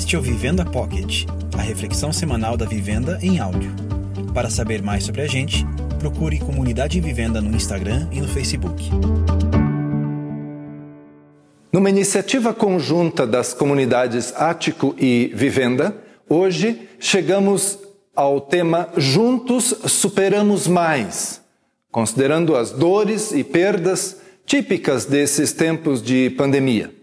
Este é o Vivenda Pocket, a reflexão semanal da vivenda em áudio. Para saber mais sobre a gente, procure Comunidade Vivenda no Instagram e no Facebook. Numa iniciativa conjunta das comunidades Ático e Vivenda, hoje chegamos ao tema Juntos Superamos Mais, considerando as dores e perdas típicas desses tempos de pandemia.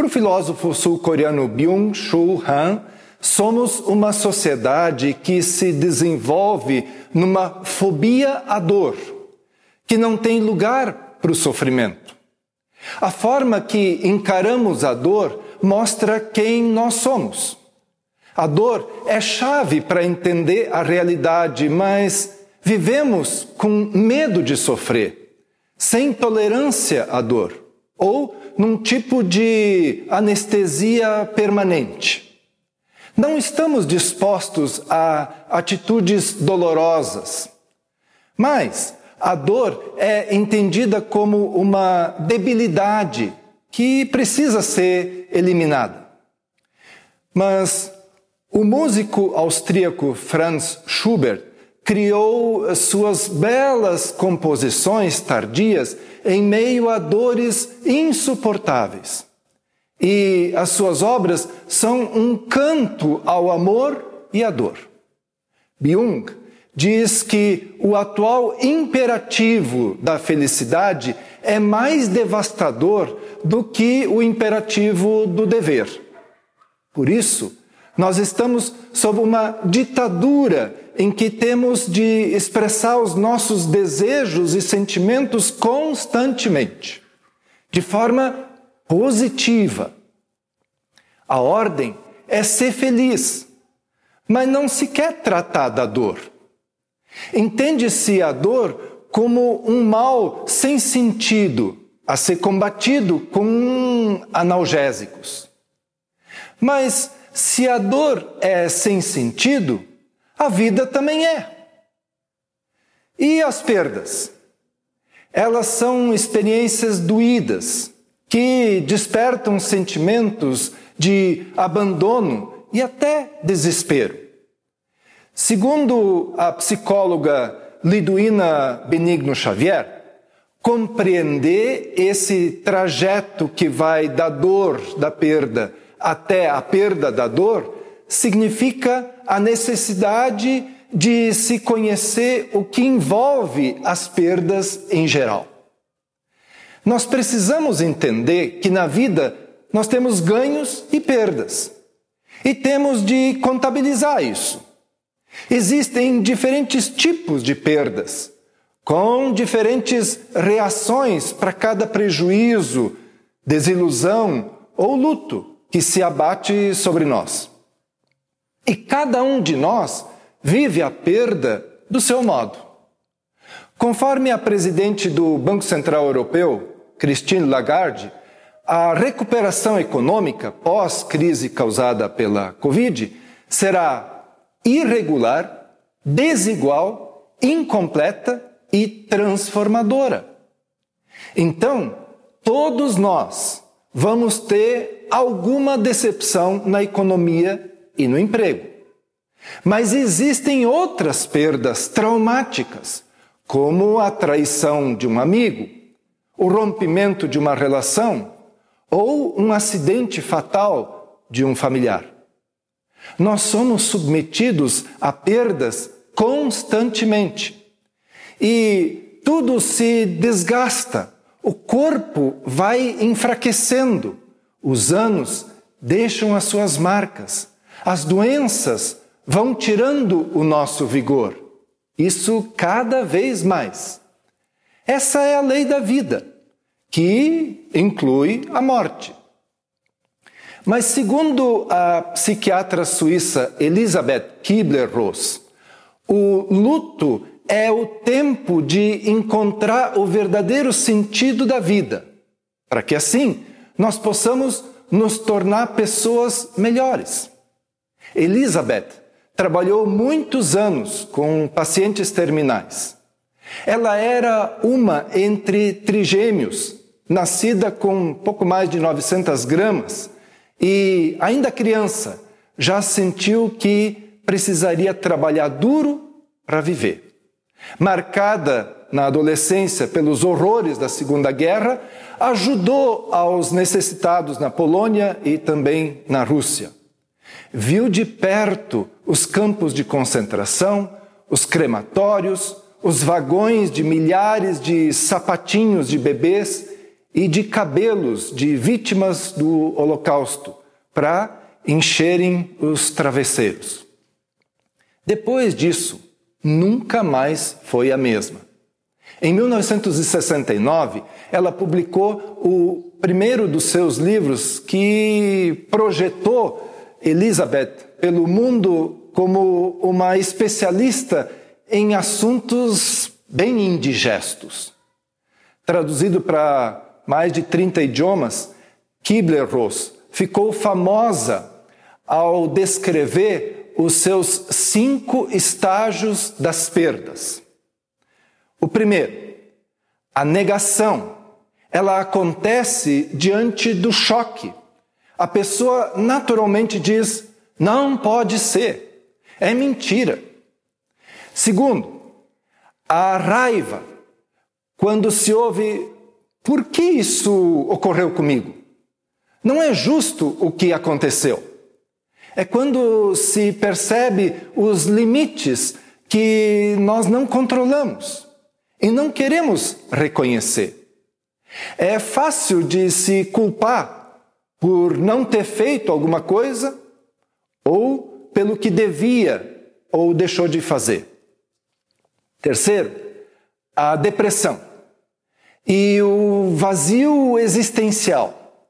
Para o filósofo sul-coreano Byung-Chul Han, somos uma sociedade que se desenvolve numa fobia à dor, que não tem lugar para o sofrimento. A forma que encaramos a dor mostra quem nós somos. A dor é chave para entender a realidade, mas vivemos com medo de sofrer sem tolerância à dor ou num tipo de anestesia permanente. Não estamos dispostos a atitudes dolorosas, mas a dor é entendida como uma debilidade que precisa ser eliminada. Mas o músico austríaco Franz Schubert criou suas belas composições tardias em meio a dores insuportáveis. E as suas obras são um canto ao amor e à dor. Byung diz que o atual imperativo da felicidade é mais devastador do que o imperativo do dever. Por isso, nós estamos sob uma ditadura em que temos de expressar os nossos desejos e sentimentos constantemente, de forma positiva. A ordem é ser feliz, mas não se quer tratar da dor. Entende-se a dor como um mal sem sentido a ser combatido com analgésicos. Mas se a dor é sem sentido, a vida também é. E as perdas? Elas são experiências doídas que despertam sentimentos de abandono e até desespero. Segundo a psicóloga Liduína Benigno Xavier, compreender esse trajeto que vai da dor da perda até a perda da dor significa a necessidade de se conhecer o que envolve as perdas em geral. Nós precisamos entender que na vida nós temos ganhos e perdas. E temos de contabilizar isso. Existem diferentes tipos de perdas, com diferentes reações para cada prejuízo, desilusão ou luto que se abate sobre nós. E cada um de nós vive a perda do seu modo. Conforme a presidente do Banco Central Europeu, Christine Lagarde, a recuperação econômica pós-crise causada pela Covid será irregular, desigual, incompleta e transformadora. Então, todos nós vamos ter alguma decepção na economia e no emprego. Mas existem outras perdas traumáticas, como a traição de um amigo, o rompimento de uma relação ou um acidente fatal de um familiar. Nós somos submetidos a perdas constantemente e tudo se desgasta, o corpo vai enfraquecendo, os anos deixam as suas marcas as doenças vão tirando o nosso vigor. Isso cada vez mais. Essa é a lei da vida, que inclui a morte. Mas, segundo a psiquiatra suíça Elisabeth Kubler-Ross, o luto é o tempo de encontrar o verdadeiro sentido da vida, para que assim nós possamos nos tornar pessoas melhores. Elizabeth trabalhou muitos anos com pacientes terminais. Ela era uma entre trigêmeos, nascida com pouco mais de 900 gramas e, ainda criança, já sentiu que precisaria trabalhar duro para viver. Marcada na adolescência pelos horrores da Segunda Guerra, ajudou aos necessitados na Polônia e também na Rússia. Viu de perto os campos de concentração, os crematórios, os vagões de milhares de sapatinhos de bebês e de cabelos de vítimas do Holocausto para encherem os travesseiros. Depois disso, nunca mais foi a mesma. Em 1969, ela publicou o primeiro dos seus livros que projetou Elizabeth pelo mundo como uma especialista em assuntos bem indigestos. Traduzido para mais de 30 idiomas, Kibler-Ross ficou famosa ao descrever os seus cinco estágios das perdas. O primeiro, a negação. Ela acontece diante do choque. A pessoa naturalmente diz: não pode ser, é mentira. Segundo, a raiva. Quando se ouve: por que isso ocorreu comigo? Não é justo o que aconteceu. É quando se percebe os limites que nós não controlamos e não queremos reconhecer. É fácil de se culpar por não ter feito alguma coisa ou pelo que devia ou deixou de fazer. Terceiro, a depressão e o vazio existencial.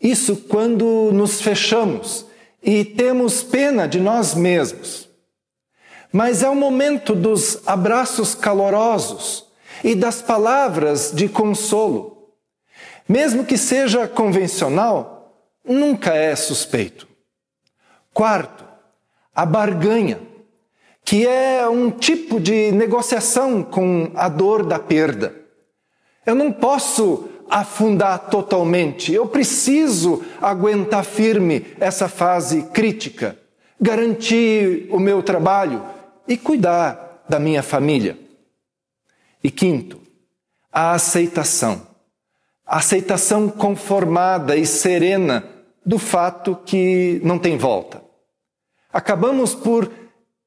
Isso quando nos fechamos e temos pena de nós mesmos. Mas é o momento dos abraços calorosos e das palavras de consolo. Mesmo que seja convencional, nunca é suspeito. Quarto, a barganha, que é um tipo de negociação com a dor da perda. Eu não posso afundar totalmente, eu preciso aguentar firme essa fase crítica, garantir o meu trabalho, e cuidar da minha família. E quinto, a aceitação. Aceitação conformada e serena do fato que não tem volta. Acabamos por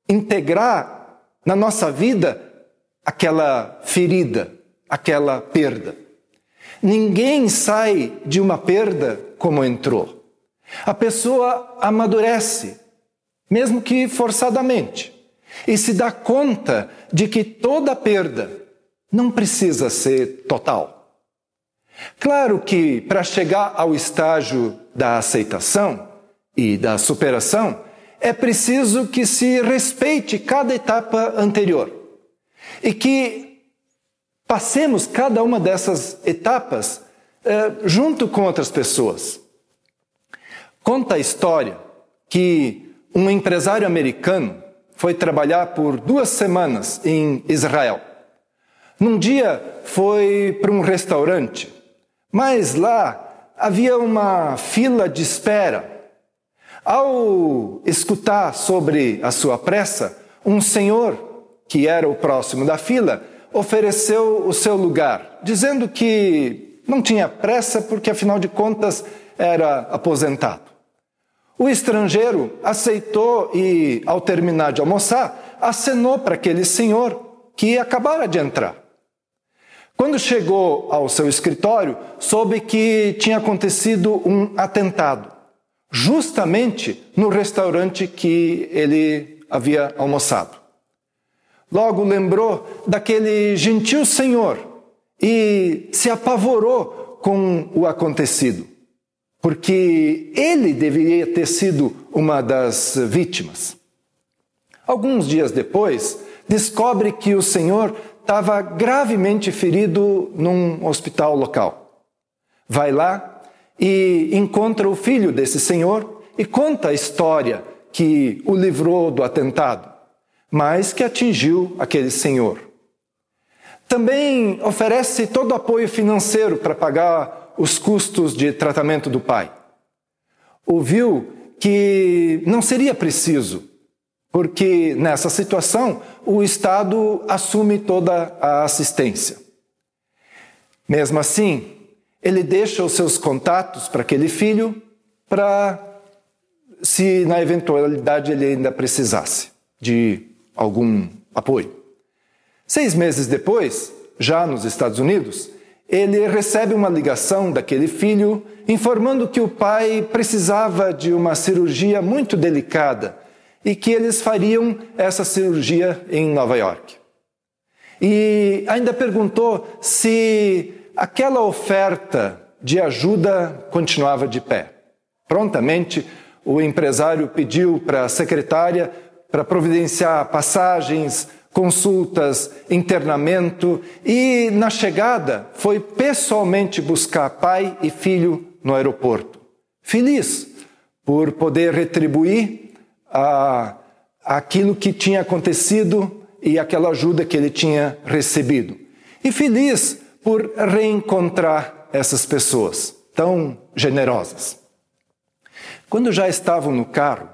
integrar na nossa vida aquela ferida, aquela perda. Ninguém sai de uma perda como entrou. A pessoa amadurece, mesmo que forçadamente e se dá conta de que toda perda não precisa ser total. Claro que para chegar ao estágio da aceitação e da superação, é preciso que se respeite cada etapa anterior e que passemos cada uma dessas etapas eh, junto com outras pessoas. Conta a história que um empresário americano foi trabalhar por duas semanas em Israel. Num dia foi para um restaurante, mas lá havia uma fila de espera. Ao escutar sobre a sua pressa, um senhor, que era o próximo da fila, ofereceu o seu lugar, dizendo que não tinha pressa porque, afinal de contas, era aposentado. O estrangeiro aceitou e, ao terminar de almoçar, acenou para aquele senhor que acabara de entrar. Quando chegou ao seu escritório, soube que tinha acontecido um atentado, justamente no restaurante que ele havia almoçado. Logo lembrou daquele gentil senhor e se apavorou com o acontecido porque ele deveria ter sido uma das vítimas. Alguns dias depois, descobre que o senhor estava gravemente ferido num hospital local. Vai lá e encontra o filho desse senhor e conta a história que o livrou do atentado, mas que atingiu aquele senhor. Também oferece todo o apoio financeiro para pagar os custos de tratamento do pai. ouviu que não seria preciso, porque nessa situação o Estado assume toda a assistência. Mesmo assim, ele deixa os seus contatos para aquele filho para se na eventualidade ele ainda precisasse de algum apoio. Seis meses depois, já nos Estados Unidos, ele recebe uma ligação daquele filho informando que o pai precisava de uma cirurgia muito delicada e que eles fariam essa cirurgia em Nova York. E ainda perguntou se aquela oferta de ajuda continuava de pé. Prontamente, o empresário pediu para a secretária para providenciar passagens, consultas, internamento e, na chegada, foi pessoalmente buscar pai e filho no aeroporto. Feliz por poder retribuir aquilo que tinha acontecido e aquela ajuda que ele tinha recebido. E feliz por reencontrar essas pessoas tão generosas. Quando já estavam no carro,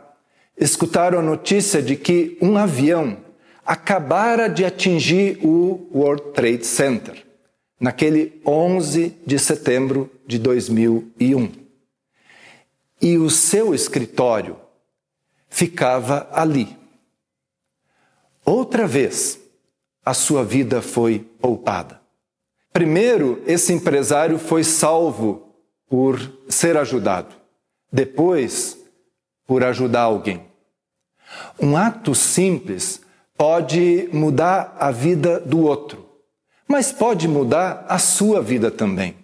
escutaram a notícia de que um avião acabara de atingir o World Trade Center, naquele 11 de setembro de 2001. E o seu escritório ficava ali. Outra vez, a sua vida foi poupada. Primeiro, esse empresário foi salvo por ser ajudado. Depois, por ajudar alguém. Um ato simples pode mudar a vida do outro, mas pode mudar a sua vida também.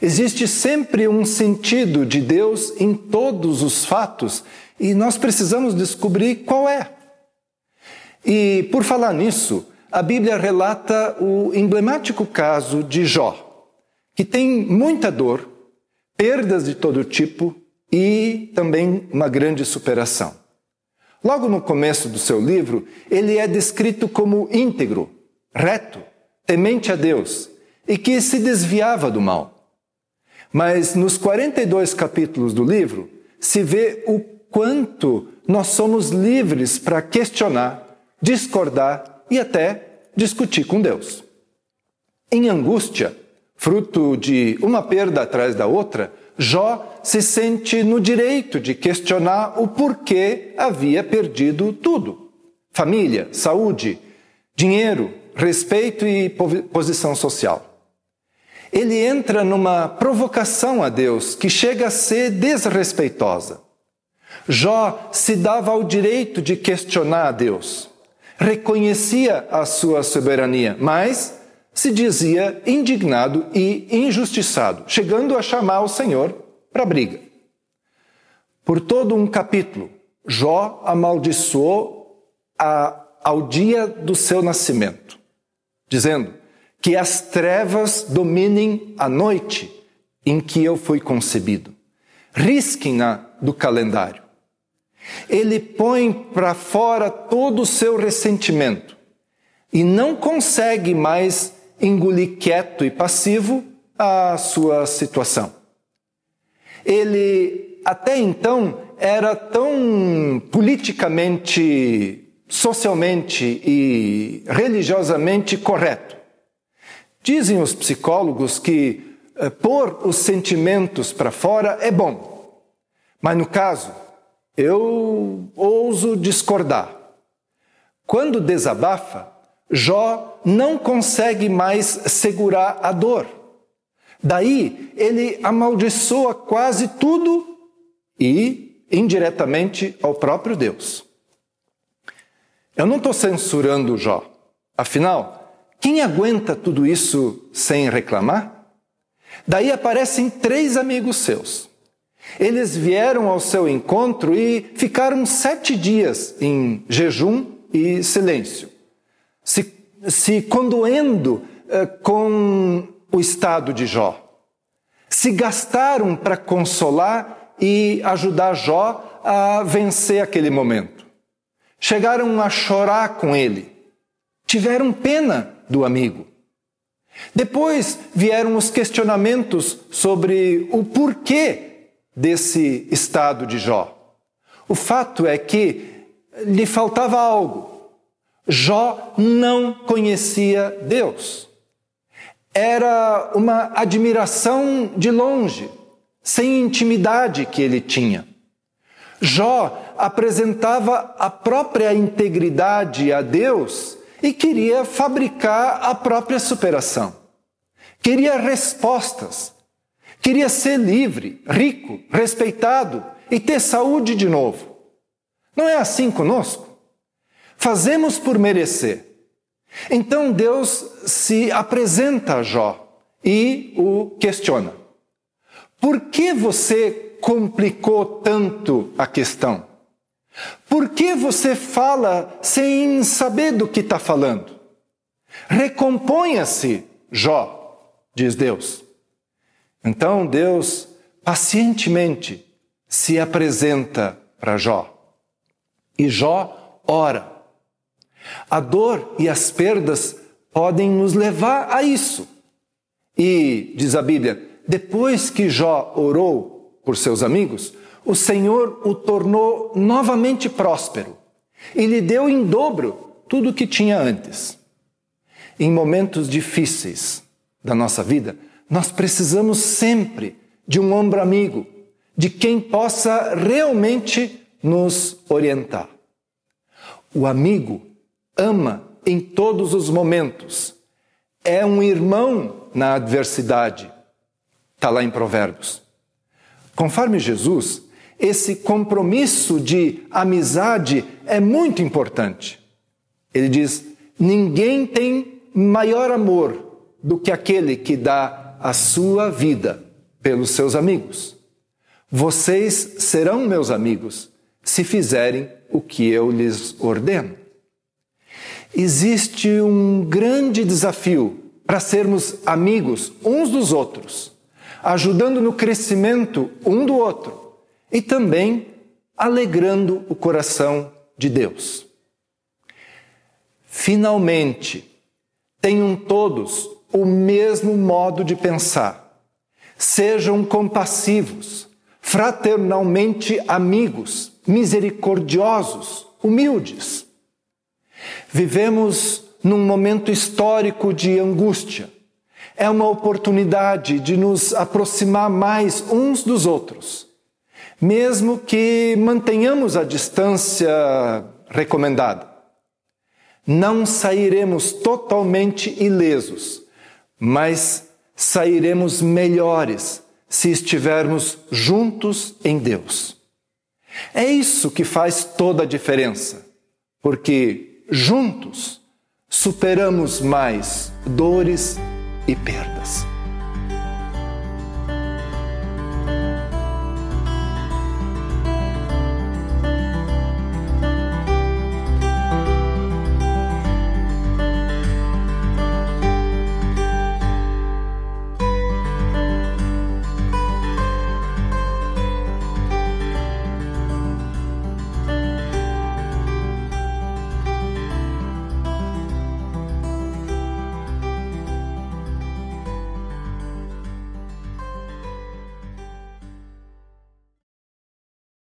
Existe sempre um sentido de Deus em todos os fatos e nós precisamos descobrir qual é. E por falar nisso, a Bíblia relata o emblemático caso de Jó, que tem muita dor, perdas de todo tipo e também uma grande superação. Logo no começo do seu livro, ele é descrito como íntegro, reto, temente a Deus e que se desviava do mal. Mas nos 42 capítulos do livro, se vê o quanto nós somos livres para questionar, discordar e até discutir com Deus. Em angústia, fruto de uma perda atrás da outra, Jó se sente no direito de questionar o porquê havia perdido tudo: família, saúde, dinheiro, respeito e posição social. Ele entra numa provocação a Deus que chega a ser desrespeitosa. Jó se dava ao direito de questionar a Deus, reconhecia a sua soberania, mas se dizia indignado e injustiçado, chegando a chamar o Senhor para briga. Por todo um capítulo, Jó amaldiçoou a, ao dia do seu nascimento, dizendo que as trevas dominem a noite em que eu fui concebido. Risquem-na do calendário. Ele põe para fora todo o seu ressentimento e não consegue mais engolir quieto e passivo a sua situação. Ele até então era tão politicamente, socialmente e religiosamente correto. Dizem os psicólogos que pôr os sentimentos para fora é bom, mas no caso, eu ouso discordar. Quando desabafa, Jó não consegue mais segurar a dor. Daí ele amaldiçoa quase tudo e indiretamente ao próprio Deus. Eu não estou censurando Jó. Afinal, quem aguenta tudo isso sem reclamar? Daí aparecem três amigos seus. Eles vieram ao seu encontro e ficaram sete dias em jejum e silêncio se, se condoendo eh, com o estado de Jó. Se gastaram para consolar e ajudar Jó a vencer aquele momento. Chegaram a chorar com ele. Tiveram pena do amigo. Depois vieram os questionamentos sobre o porquê desse estado de Jó. O fato é que lhe faltava algo. Jó não conhecia Deus. Era uma admiração de longe, sem intimidade que ele tinha. Jó apresentava a própria integridade a Deus e queria fabricar a própria superação. Queria respostas. Queria ser livre, rico, respeitado e ter saúde de novo. Não é assim conosco? Fazemos por merecer. Então Deus se apresenta a Jó e o questiona. Por que você complicou tanto a questão? Por que você fala sem saber do que está falando? Recomponha-se, Jó, diz Deus. Então Deus pacientemente se apresenta para Jó. E Jó ora. A dor e as perdas podem nos levar a isso. E, diz a Bíblia, depois que Jó orou por seus amigos, o Senhor o tornou novamente próspero e lhe deu em dobro tudo o que tinha antes. Em momentos difíceis da nossa vida, nós precisamos sempre de um ombro amigo, de quem possa realmente nos orientar. O amigo ama em todos os momentos, é um irmão na adversidade. Está lá em Provérbios. Conforme Jesus, esse compromisso de amizade é muito importante. Ele diz: ninguém tem maior amor do que aquele que dá a sua vida pelos seus amigos. Vocês serão meus amigos se fizerem o que eu lhes ordeno. Existe um grande desafio para sermos amigos uns dos outros, ajudando no crescimento um do outro e também alegrando o coração de Deus. Finalmente, tenham todos o mesmo modo de pensar. Sejam compassivos, fraternalmente amigos, misericordiosos, humildes. Vivemos num momento histórico de angústia. É uma oportunidade de nos aproximar mais uns dos outros mesmo que mantenhamos a distância recomendada. Não sairemos totalmente ilesos, mas sairemos melhores se estivermos juntos em Deus. É isso que faz toda a diferença, porque juntos superamos mais dores e perdas.